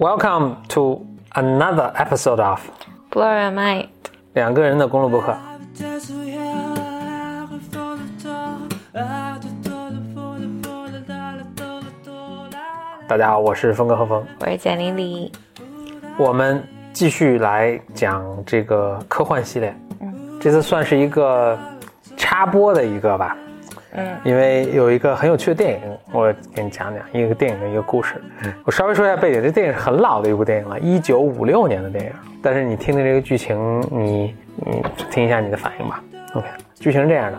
Welcome to another episode of Your Mind。两个人的公路博客。大家好，我是峰哥何峰，我是简玲玲。我们继续来讲这个科幻系列。嗯，这次算是一个插播的一个吧。嗯，因为有一个很有趣的电影，我给你讲讲一个电影的一个故事。我稍微说一下背景，这电影是很老的一部电影了，一九五六年的电影。但是你听听这个剧情，你你听一下你的反应吧。OK，剧情是这样的，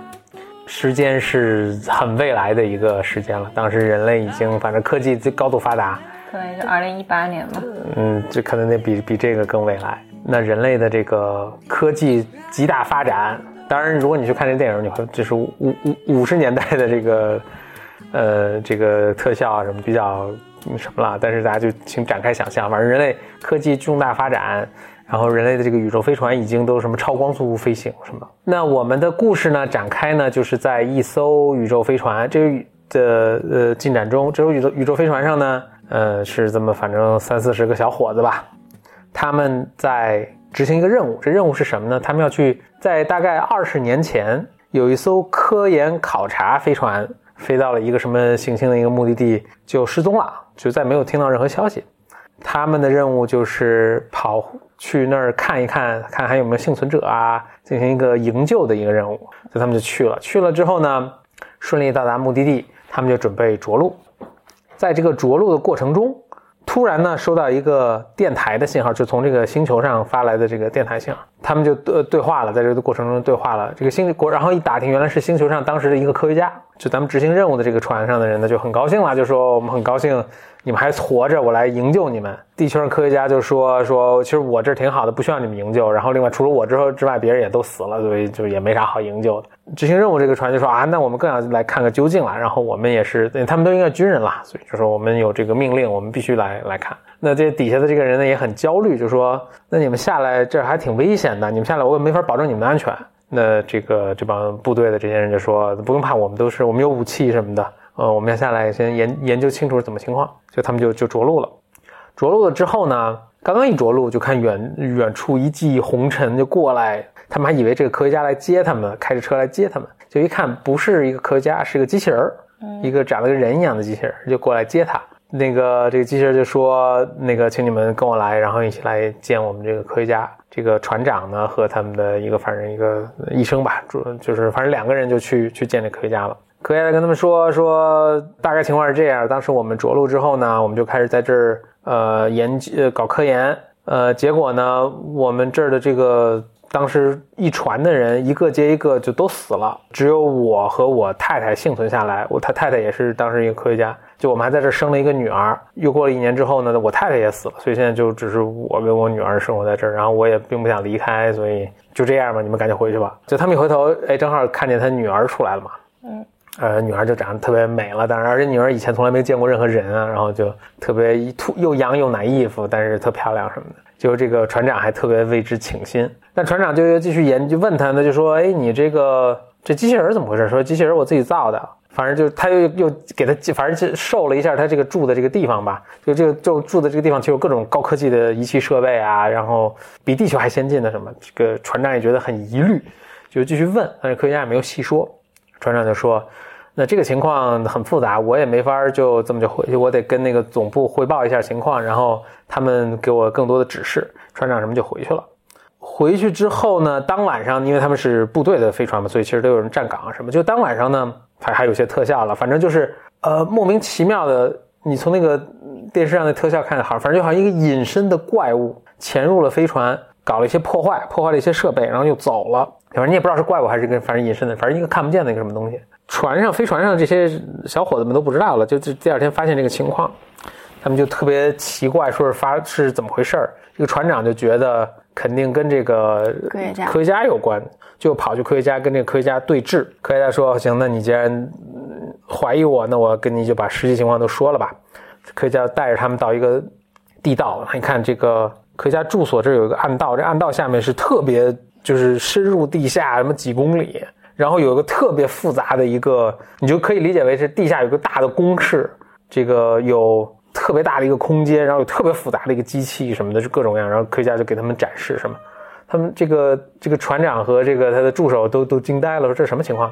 时间是很未来的一个时间了，当时人类已经反正科技高度发达，可能就二零一八年吧。嗯，这可能得比比这个更未来。那人类的这个科技极大发展。当然，如果你去看这电影，你会就是五五五十年代的这个，呃，这个特效啊什么比较什么了。但是大家就请展开想象，反正人类科技重大发展，然后人类的这个宇宙飞船已经都什么超光速飞行什么。那我们的故事呢展开呢，就是在一艘宇宙飞船这个的呃进展中，这艘宇宙宇宙飞船上呢，呃是这么反正三四十个小伙子吧，他们在。执行一个任务，这任务是什么呢？他们要去在大概二十年前，有一艘科研考察飞船飞到了一个什么行星的一个目的地，就失踪了，就再没有听到任何消息。他们的任务就是跑去那儿看一看，看还有没有幸存者啊，进行一个营救的一个任务。所以他们就去了。去了之后呢，顺利到达目的地，他们就准备着陆。在这个着陆的过程中。突然呢，收到一个电台的信号，就从这个星球上发来的这个电台信号，他们就对对话了，在这个过程中对话了。这个星国，然后一打听，原来是星球上当时的一个科学家，就咱们执行任务的这个船上的人呢，就很高兴了，就说我们很高兴。你们还活着，我来营救你们。地球上科学家就说说，其实我这挺好的，不需要你们营救。然后另外除了我之后之外，别人也都死了，所以就也没啥好营救的。执行任务这个船就说啊，那我们更要来看个究竟了。然后我们也是，他们都应该军人了，所以就说我们有这个命令，我们必须来来看。那这底下的这个人呢也很焦虑，就说那你们下来这还挺危险的，你们下来我也没法保证你们的安全。那这个这帮部队的这些人就说不用怕，我们都是我们有武器什么的。呃，我们要下来先研研究清楚是怎么情况，就他们就就着陆了。着陆了之后呢，刚刚一着陆就看远远处一记红尘就过来，他们还以为这个科学家来接他们，开着车来接他们，就一看不是一个科学家，是一个机器人儿，一个长得跟人一样的机器人就过来接他。那个这个机器人就说：“那个，请你们跟我来，然后一起来见我们这个科学家。这个船长呢和他们的一个反正一个医生吧，主就是反正两个人就去去见这科学家了。”科学家跟他们说说，大概情况是这样：当时我们着陆之后呢，我们就开始在这儿呃研究搞科研，呃，结果呢，我们这儿的这个当时一船的人一个接一个就都死了，只有我和我太太幸存下来。我他太太也是当时一个科学家，就我们还在这儿生了一个女儿。又过了一年之后呢，我太太也死了，所以现在就只是我跟我女儿生活在这儿。然后我也并不想离开，所以就这样吧，你们赶紧回去吧。就他们一回头，哎，正好看见他女儿出来了嘛。嗯。呃，女儿就长得特别美了，当然，而且女儿以前从来没见过任何人啊，然后就特别一突又洋又奶衣服，但是特漂亮什么的。就这个船长还特别为之倾心，但船长就又继续研究问他，呢，就说：“哎，你这个这机器人怎么回事？”说：“机器人我自己造的，反正就他又又给他，反正就受了一下他这个住的这个地方吧，就这个就住的这个地方就有各种高科技的仪器设备啊，然后比地球还先进的什么。这个船长也觉得很疑虑，就继续问，但是科学家也没有细说。船长就说。那这个情况很复杂，我也没法就这么就回去，我得跟那个总部汇报一下情况，然后他们给我更多的指示。船长什么就回去了。回去之后呢，当晚上因为他们是部队的飞船嘛，所以其实都有人站岗啊什么。就当晚上呢，还还有些特效了，反正就是呃莫名其妙的，你从那个电视上的特效看好，反正就好像一个隐身的怪物潜入了飞船，搞了一些破坏，破坏了一些设备，然后又走了。反正你也不知道是怪物还是个反正隐身的，反正一个看不见的一个什么东西。船上飞船上这些小伙子们都不知道了，就就第二天发现这个情况，他们就特别奇怪，说是发是怎么回事儿。这个船长就觉得肯定跟这个科学家科学家有关，就跑去科学家跟这个科学家对峙。科学家说：“行，那你既然怀疑我，那我跟你就把实际情况都说了吧。”科学家带着他们到一个地道，你看这个科学家住所这有一个暗道，这暗道下面是特别就是深入地下什么几公里。然后有个特别复杂的一个，你就可以理解为是地下有个大的工室，这个有特别大的一个空间，然后有特别复杂的一个机器什么的，是各种各样。然后科学家就给他们展示什么，他们这个这个船长和这个他的助手都都惊呆了，说这什么情况？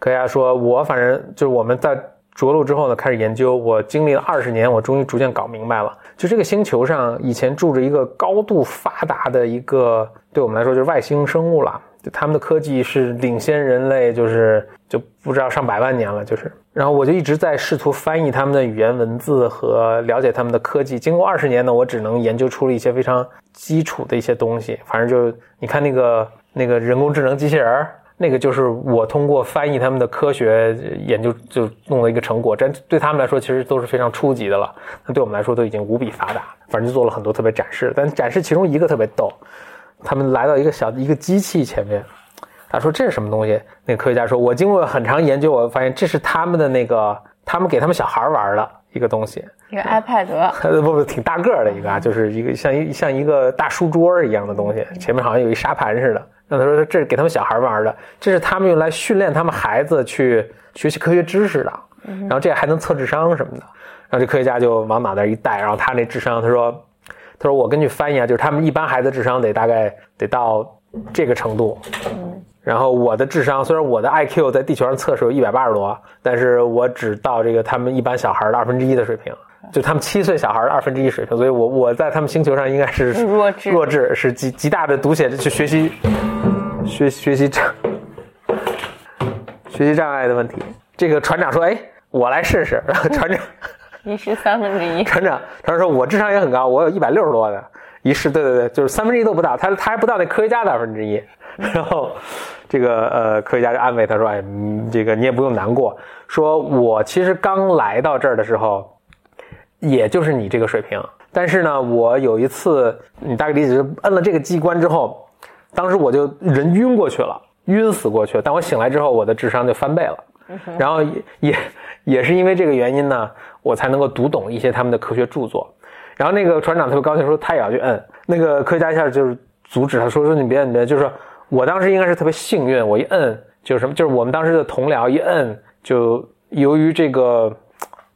科学家说，我反正就是我们在着陆之后呢，开始研究，我经历了二十年，我终于逐渐搞明白了，就这个星球上以前住着一个高度发达的一个，对我们来说就是外星生物了。就他们的科技是领先人类，就是就不知道上百万年了，就是。然后我就一直在试图翻译他们的语言文字和了解他们的科技。经过二十年呢，我只能研究出了一些非常基础的一些东西。反正就你看那个那个人工智能机器人儿那个就是我通过翻译他们的科学研究就弄了一个成果。这对他们来说其实都是非常初级的了，那对我们来说都已经无比发达。反正就做了很多特别展示，但展示其中一个特别逗。他们来到一个小一个机器前面，他说：“这是什么东西？”那个科学家说：“我经过很长研究，我发现这是他们的那个，他们给他们小孩玩的一个东西，一个 iPad，不不，挺大个的一个啊，就是一个像一像一个大书桌一样的东西，前面好像有一沙盘似的。那他说这是给他们小孩玩的，这是他们用来训练他们孩子去学习科学知识的，然后这还能测智商什么的。然后这科学家就往脑袋一戴，然后他那智商，他说。”他说：“我根据翻译啊，就是他们一般孩子智商得大概得到这个程度，然后我的智商虽然我的 IQ 在地球上测试有一百八十多，但是我只到这个他们一般小孩的二分之一的水平，就他们七岁小孩的二分之一水平，所以我我在他们星球上应该是弱智，弱智是极极大的读写去学习学学习障学习障碍的问题。这个船长说：‘哎，我来试试。’然后船长。”你是三分之一，船长，船长说：“我智商也很高，我有一百六十多的。”一试，对对对，就是三分之一都不到，他他还不到那科学家的二分之一。然后，这个呃，科学家就安慰他说：“哎，这个你也不用难过，说我其实刚来到这儿的时候，也就是你这个水平。但是呢，我有一次，你大概理解是摁了这个机关之后，当时我就人晕过去了，晕死过去了。但我醒来之后，我的智商就翻倍了。然后也也是因为这个原因呢。”我才能够读懂一些他们的科学著作，然后那个船长特别高兴，说他也要去摁。那个科学家一下就是阻止他，说说你别你别，就是说我当时应该是特别幸运，我一摁就是什么，就是我们当时的同僚一摁，就由于这个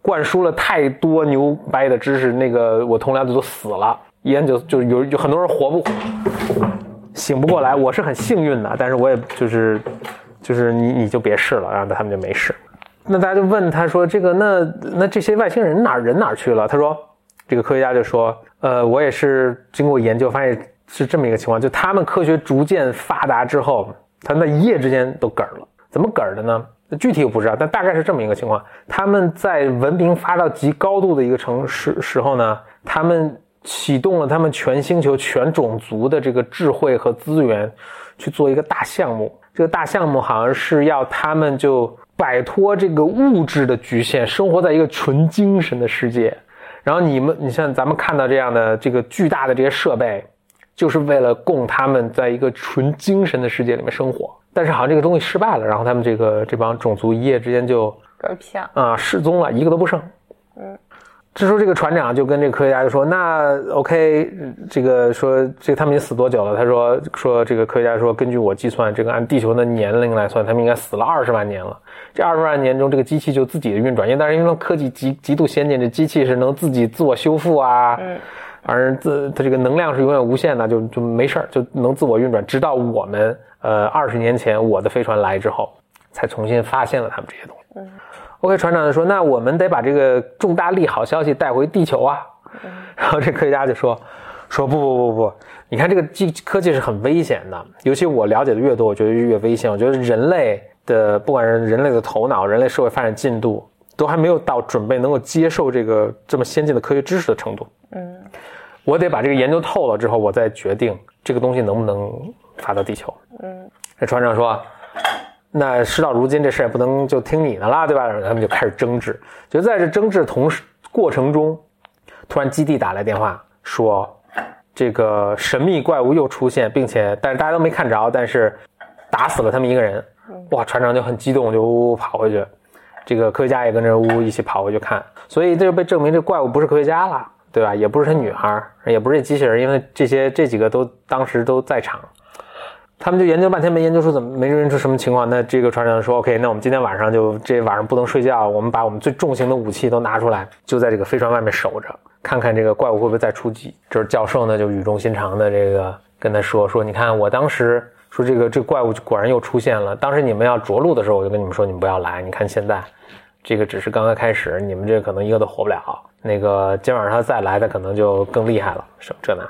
灌输了太多牛掰的知识，那个我同僚就都死了，一摁就就有有很多人活不醒不过来。我是很幸运的，但是我也就是就是你你就别试了，然后他们就没事。那大家就问他说：“这个那那这些外星人哪人哪去了？”他说：“这个科学家就说，呃，我也是经过研究发现是这么一个情况，就他们科学逐渐发达之后，他们一夜之间都嗝儿了。怎么嗝儿的呢？具体我不知道，但大概是这么一个情况。他们在文明发到极高度的一个城市时候呢，他们启动了他们全星球全种族的这个智慧和资源，去做一个大项目。这个大项目好像是要他们就。”摆脱这个物质的局限，生活在一个纯精神的世界。然后你们，你像咱们看到这样的这个巨大的这些设备，就是为了供他们在一个纯精神的世界里面生活。但是好像这个东西失败了，然后他们这个这帮种族一夜之间就嗝屁啊失踪了，一个都不剩。嗯。这时候，这个船长就跟这个科学家就说：“那 OK，这个说这他们已经死多久了？”他说：“说这个科学家说，根据我计算，这个按地球的年龄来算，他们应该死了二十万年了。这二十万年中，这个机器就自己的运转，因为但是因为科技极极度先进，这机器是能自己自我修复啊，嗯，而自它这个能量是永远无限的，就就没事儿，就能自我运转，直到我们呃二十年前我的飞船来之后，才重新发现了他们这些东西。”嗯。OK，船长就说：“那我们得把这个重大利好消息带回地球啊。”然后这科学家就说：“ 说不不不不，你看这个技科技是很危险的，尤其我了解的越多，我觉得越危险。我觉得人类的不管是人类的头脑、人类社会发展进度，都还没有到准备能够接受这个这么先进的科学知识的程度。嗯，我得把这个研究透了之后，我再决定这个东西能不能发到地球。嗯，这船长说。”那事到如今，这事也不能就听你的了，对吧？然后他们就开始争执。就在这争执同时过程中，突然基地打来电话说，这个神秘怪物又出现，并且但是大家都没看着，但是打死了他们一个人。哇！船长就很激动，就呜呜跑回去。这个科学家也跟着呜呜一起跑回去看。所以这就被证明这怪物不是科学家了，对吧？也不是他女孩，也不是机器人，因为这些这几个都当时都在场。他们就研究半天没研究出怎么没研究出什么情况。那这个船长说：“OK，那我们今天晚上就这晚上不能睡觉，我们把我们最重型的武器都拿出来，就在这个飞船外面守着，看看这个怪物会不会再出击。”这是教授呢，就语重心长的这个跟他说：“说你看我当时说这个这怪物果然又出现了，当时你们要着陆的时候，我就跟你们说你们不要来。你看现在，这个只是刚刚开始，你们这可能一个都活不了。那个今晚上他再来，他可能就更厉害了。什这那。”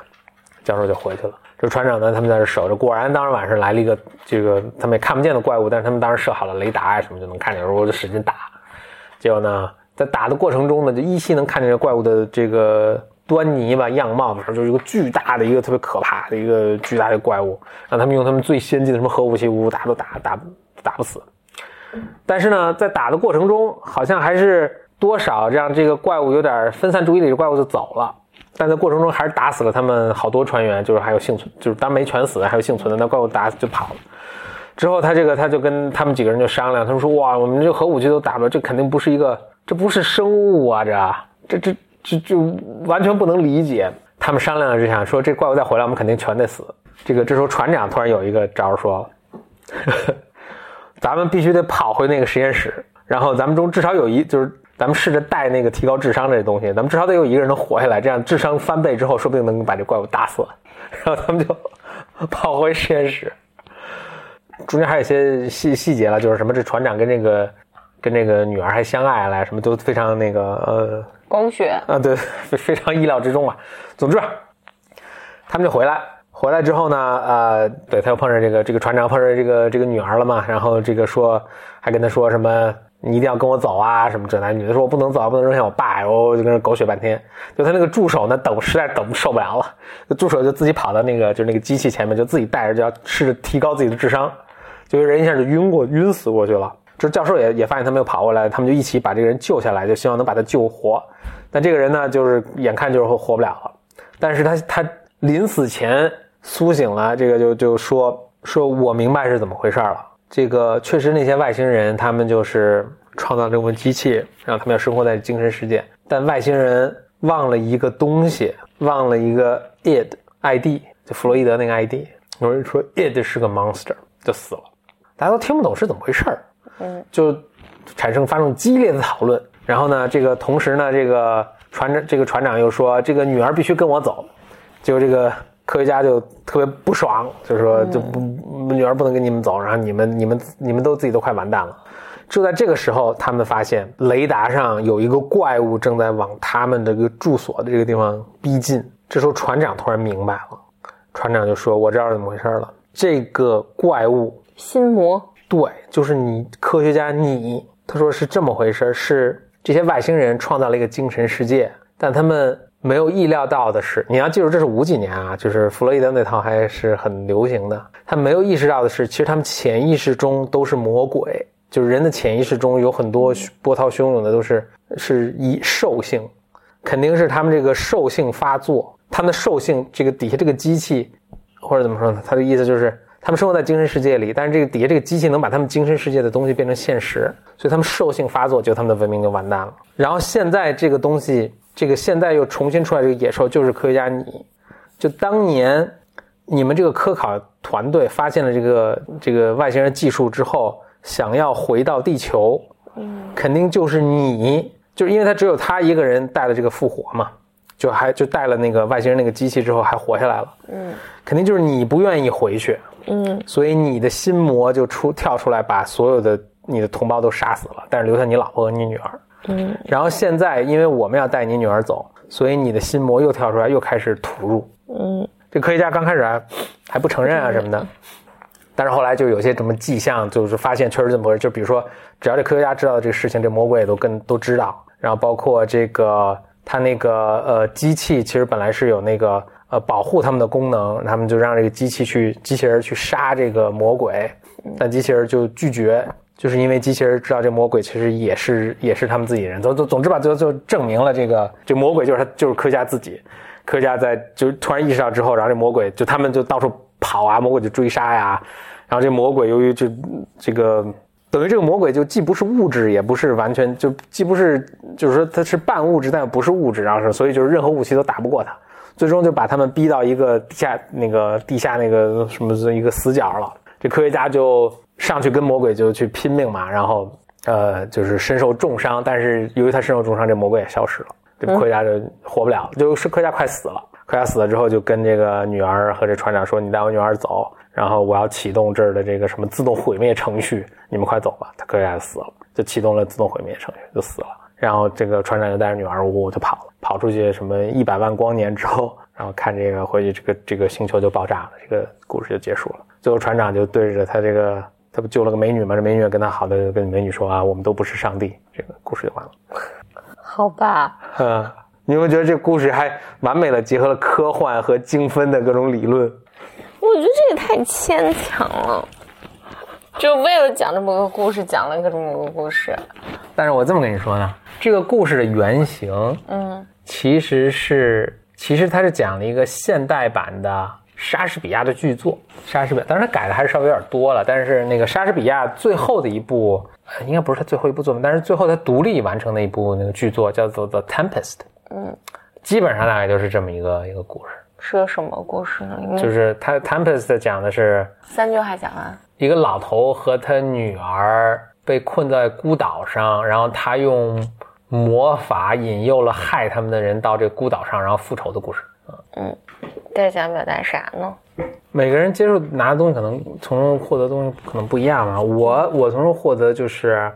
教授就回去了。这船长呢，他们在这守着。果然，当时晚上来了一个这个他们也看不见的怪物，但是他们当时设好了雷达啊什么，就能看见。然后就使劲打。结果呢，在打的过程中呢，就依稀能看见这怪物的这个端倪吧、样貌，反正就是一个巨大的一个特别可怕的一个巨大的怪物，让他们用他们最先进的什么核武器，呜呜打都打打打不死。但是呢，在打的过程中，好像还是多少让这个怪物有点分散注意力，这怪物就走了。但在过程中还是打死了他们好多船员，就是还有幸存，就是当没全死，还有幸存的。那怪物打死就跑了。之后他这个他就跟他们几个人就商量，他们说：“哇，我们这核武器都打不了，这肯定不是一个，这不是生物啊，这这这这这完全不能理解。”他们商量之下说：“这怪物再回来，我们肯定全得死。”这个这时候船长突然有一个招说：“咱们必须得跑回那个实验室，然后咱们中至少有一就是。”咱们试着带那个提高智商这东西，咱们至少得有一个人能活下来，这样智商翻倍之后，说不定能把这怪物打死。然后他们就跑回实验室，中间还有一些细细节了，就是什么这船长跟这个跟这个女儿还相爱了，什么都非常那个呃狗血啊，对，非常意料之中啊。总之，他们就回来，回来之后呢，呃，对他又碰上这个这个船长碰上这个这个女儿了嘛，然后这个说还跟他说什么。你一定要跟我走啊！什么这男女的说，我不能走，不能扔下我爸。然后就跟那狗血半天。就他那个助手呢，等实在等受不了了，助手就自己跑到那个就那个机器前面，就自己带着，就要试着提高自己的智商。就人一下就晕过晕死过去了。这教授也也发现他没有跑过来，他们就一起把这个人救下来，就希望能把他救活。但这个人呢，就是眼看就是活不了了。但是他他临死前苏醒了，这个就就说说我明白是怎么回事了。这个确实，那些外星人他们就是创造这部机器，让他们要生活在精神世界。但外星人忘了一个东西，忘了一个 id，id，就弗洛伊德那个 id。有人说 id 是个 monster，就死了。大家都听不懂是怎么回事儿，嗯，就产生发生激烈的讨论。然后呢，这个同时呢，这个船长这个船长又说，这个女儿必须跟我走。就这个。科学家就特别不爽，就说就不女儿不能跟你们走，然后你们你们你们都自己都快完蛋了。就在这个时候，他们发现雷达上有一个怪物正在往他们这个住所的这个地方逼近。这时候船长突然明白了，船长就说：“我知道怎么回事了，这个怪物心魔，对，就是你科学家你。”他说是这么回事，是这些外星人创造了一个精神世界，但他们。没有意料到的是，你要记住，这是五几年啊，就是弗洛伊德那套还是很流行的。他没有意识到的是，其实他们潜意识中都是魔鬼，就是人的潜意识中有很多波涛汹涌的都是是以兽性，肯定是他们这个兽性发作。他们的兽性，这个底下这个机器，或者怎么说呢？他的意思就是他们生活在精神世界里，但是这个底下这个机器能把他们精神世界的东西变成现实，所以他们兽性发作，就他们的文明就完蛋了。然后现在这个东西。这个现在又重新出来这个野兽，就是科学家你，就当年你们这个科考团队发现了这个这个外星人技术之后，想要回到地球，嗯，肯定就是你，就是因为他只有他一个人带了这个复活嘛，就还就带了那个外星人那个机器之后还活下来了，嗯，肯定就是你不愿意回去，嗯，所以你的心魔就出跳出来把所有的你的同胞都杀死了，但是留下你老婆和你女儿。嗯，然后现在因为我们要带你女儿走，所以你的心魔又跳出来，又开始吐入。嗯，这科学家刚开始还还不承认啊什么的，但是后来就有些什么迹象，就是发现确实这么回事。就比如说，只要这科学家知道这个事情，这魔鬼也都跟都知道。然后包括这个他那个呃机器，其实本来是有那个呃保护他们的功能，他们就让这个机器去机器人去杀这个魔鬼，但机器人就拒绝。就是因为机器人知道这魔鬼其实也是也是他们自己人，总总总之吧，最后就证明了这个这魔鬼就是他就是科学家自己，科学家在就突然意识到之后，然后这魔鬼就他们就到处跑啊，魔鬼就追杀呀，然后这魔鬼由于就这个等于这个魔鬼就既不是物质，也不是完全就既不是就是说它是半物质，但又不是物质，然后是所以就是任何武器都打不过他，最终就把他们逼到一个地下那个地下那个什么一个死角了。这科学家就上去跟魔鬼就去拼命嘛，然后呃就是身受重伤，但是由于他身受重伤，这魔鬼也消失了，这科学家就活不了，就是科学家快死了。科学家死了之后，就跟这个女儿和这船长说：“你带我女儿走，然后我要启动这儿的这个什么自动毁灭程序，你们快走吧。”他科学家死了，就启动了自动毁灭程序，就死了。然后这个船长就带着女儿呜呜就跑了，跑出去什么一百万光年之后，然后看这个回去，这个这个星球就爆炸了，这个故事就结束了。最后船长就对着他这个，他不救了个美女吗？这美女跟他好的跟美女说啊，我们都不是上帝。这个故事就完了。好吧，嗯，你会觉得这故事还完美的结合了科幻和精分的各种理论。我觉得这也太牵强了，就为了讲这么个故事，讲了一个这么个故事。但是我这么跟你说呢，这个故事的原型嗯其实是，其实它是讲了一个现代版的莎士比亚的剧作。莎士比亚，当然他改的还是稍微有点多了，但是那个莎士比亚最后的一部，呃应该不是他最后一部作品，但是最后他独立完成的一部那个剧作叫做《The Tempest》，嗯，基本上大概就是这么一个一个故事。是个什么故事呢？就是他《Tempest》讲的是三句话讲完。一个老头和他女儿被困在孤岛上，然后他用魔法引诱了害他们的人到这孤岛上，然后复仇的故事。这想表达啥呢？每个人接受拿的东西可能从中获得的东西可能不一样嘛。我我从中获得就是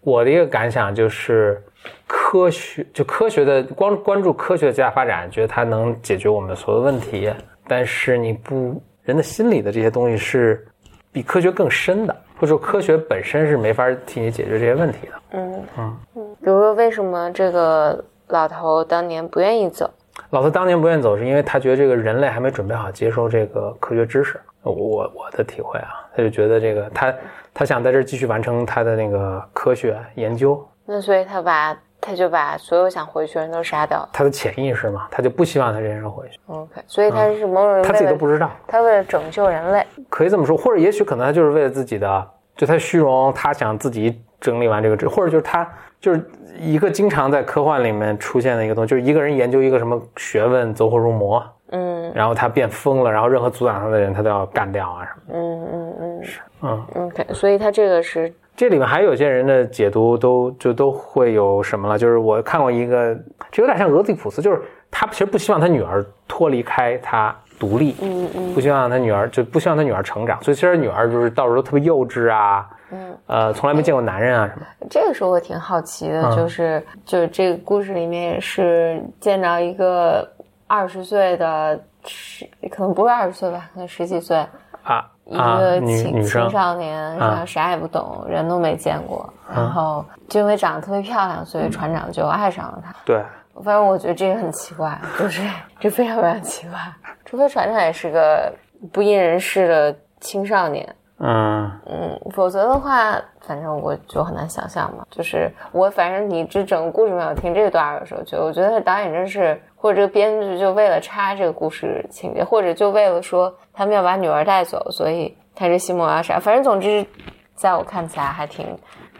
我的一个感想就是科学就科学的光关注科学的极大发展，觉得它能解决我们的所有问题，但是你不人的心理的这些东西是比科学更深的，或者说科学本身是没法替你解决这些问题的。嗯嗯嗯，比如说为什么这个老头当年不愿意走？老头当年不愿走，是因为他觉得这个人类还没准备好接受这个科学知识。我我我的体会啊，他就觉得这个他他想在这儿继续完成他的那个科学研究，那所以他把他就把所有想回去的人都杀掉了。他的潜意识嘛，他就不希望他这些人回去，OK，所以他是某种人他自己都不知道。他为了拯救人类。可以这么说，或者也许可能他就是为了自己的，就他虚荣，他想自己整理完这个知，或者就是他就是一个经常在科幻里面出现的一个东西，就是一个人研究一个什么学问，走火入魔，嗯。然后他变疯了，然后任何阻挡他的人他都要干掉啊什么。嗯嗯嗯。是。嗯，，OK，所以他这个是这里面还有些人的解读都就都会有什么了，就是我看过一个，这有点像俄狄浦斯，就是他其实不希望他女儿脱离开他独立，嗯嗯。不希望他女儿就不希望他女儿成长，所以其实女儿就是到时候都特别幼稚啊，嗯，呃，从来没见过男人啊什么。这个时候我挺好奇的，嗯。就是就是这个故事里面也是见到一个二十岁的十，可能不是二十岁吧，可能十几岁，啊一啊，个女青青少年，然后啥也不懂，人都没见过，然后就因为长得特别漂亮，所以船长就爱上了她。对，反正我觉得这个很奇怪，就是这非常非常奇怪，除非船长也是个不谙人事的青少年，嗯嗯，否则的话，反正我就很难想象嘛。就是我，反正你这整个故事没有听这段的时候，就我觉得导演真是，或者这个编剧就为了插这个故事情节，或者就为了说他们要把女儿带走，所以他这西蒙要啥。反正总之，在我看起来还挺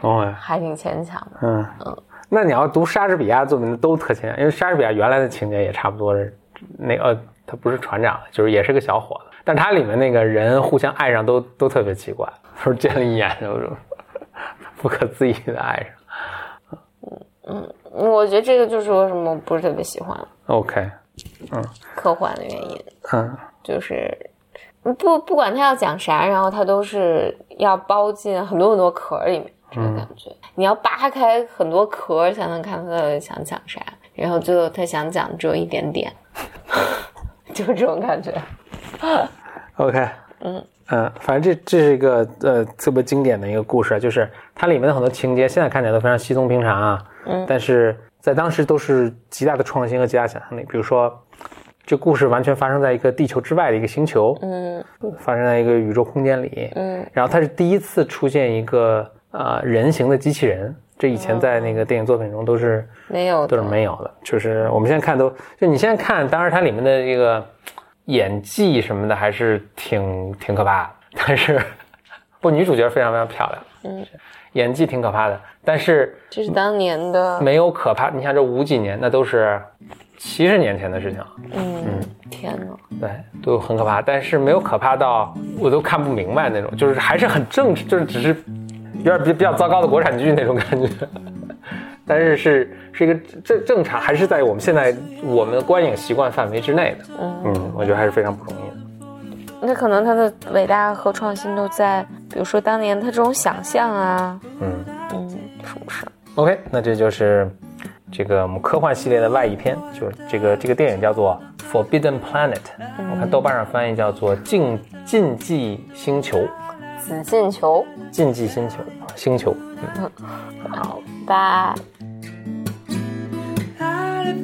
哦，还挺牵强的。嗯，那你要读莎士比亚作品都特牵强，因为莎士比亚原来的情节也差不多是那个呃，他不是船长，就是也是个小伙子，但他里面那个人互相爱上都都特别奇怪，就是见了一眼就不可思议的爱上。嗯，我觉得这个就是为什么我不是特别喜欢 OK，嗯科幻的原因。嗯就是不不管他要讲啥，然后他都是要包进很多很多壳里面，这个感觉。你要扒开很多壳才能看他想讲啥，然后最后他想讲的只有一点点，就是这种感觉。，OK，嗯嗯，反正这这是一个呃特别经典的一个故事啊，就是它里面的很多情节现在看起来都非常稀松平常啊，嗯但是在当时都是极大的创新和极大想象力。比如说，这故事完全发生在一个地球之外的一个星球，嗯发生在一个宇宙空间里，嗯然后它是第一次出现一个呃人形的机器人，这以前在那个电影作品中都是。没有都是，没有的。就是我们现在看都，就你现在看，当然它里面的这个演技什么的还是挺挺可怕的，但是不，女主角非常非常漂亮，嗯，演技挺可怕的，但是这是当年的，没有可怕。你看这五几年，那都是七十年前的事情了。嗯，天哪，对，都很可怕，但是没有可怕到我都看不明白那种，就是还是很正，就是只是有点比比较糟糕的国产剧那种感觉，但是是是一个正正常，还是在我们现在我们的观影习惯范围之内的。嗯，我觉得还是非常不容易的。那可能他的伟大和创新都在，比如说当年他这种想象啊，嗯嗯，是不是？，OK，那这就是这个我们科幻系列的外译片，就是这个这个电影叫做《Forbidden Planet》，我看豆瓣上翻译叫做《禁禁忌星球》，紫禁球，禁忌星球，星球。嗯好，拜。Out of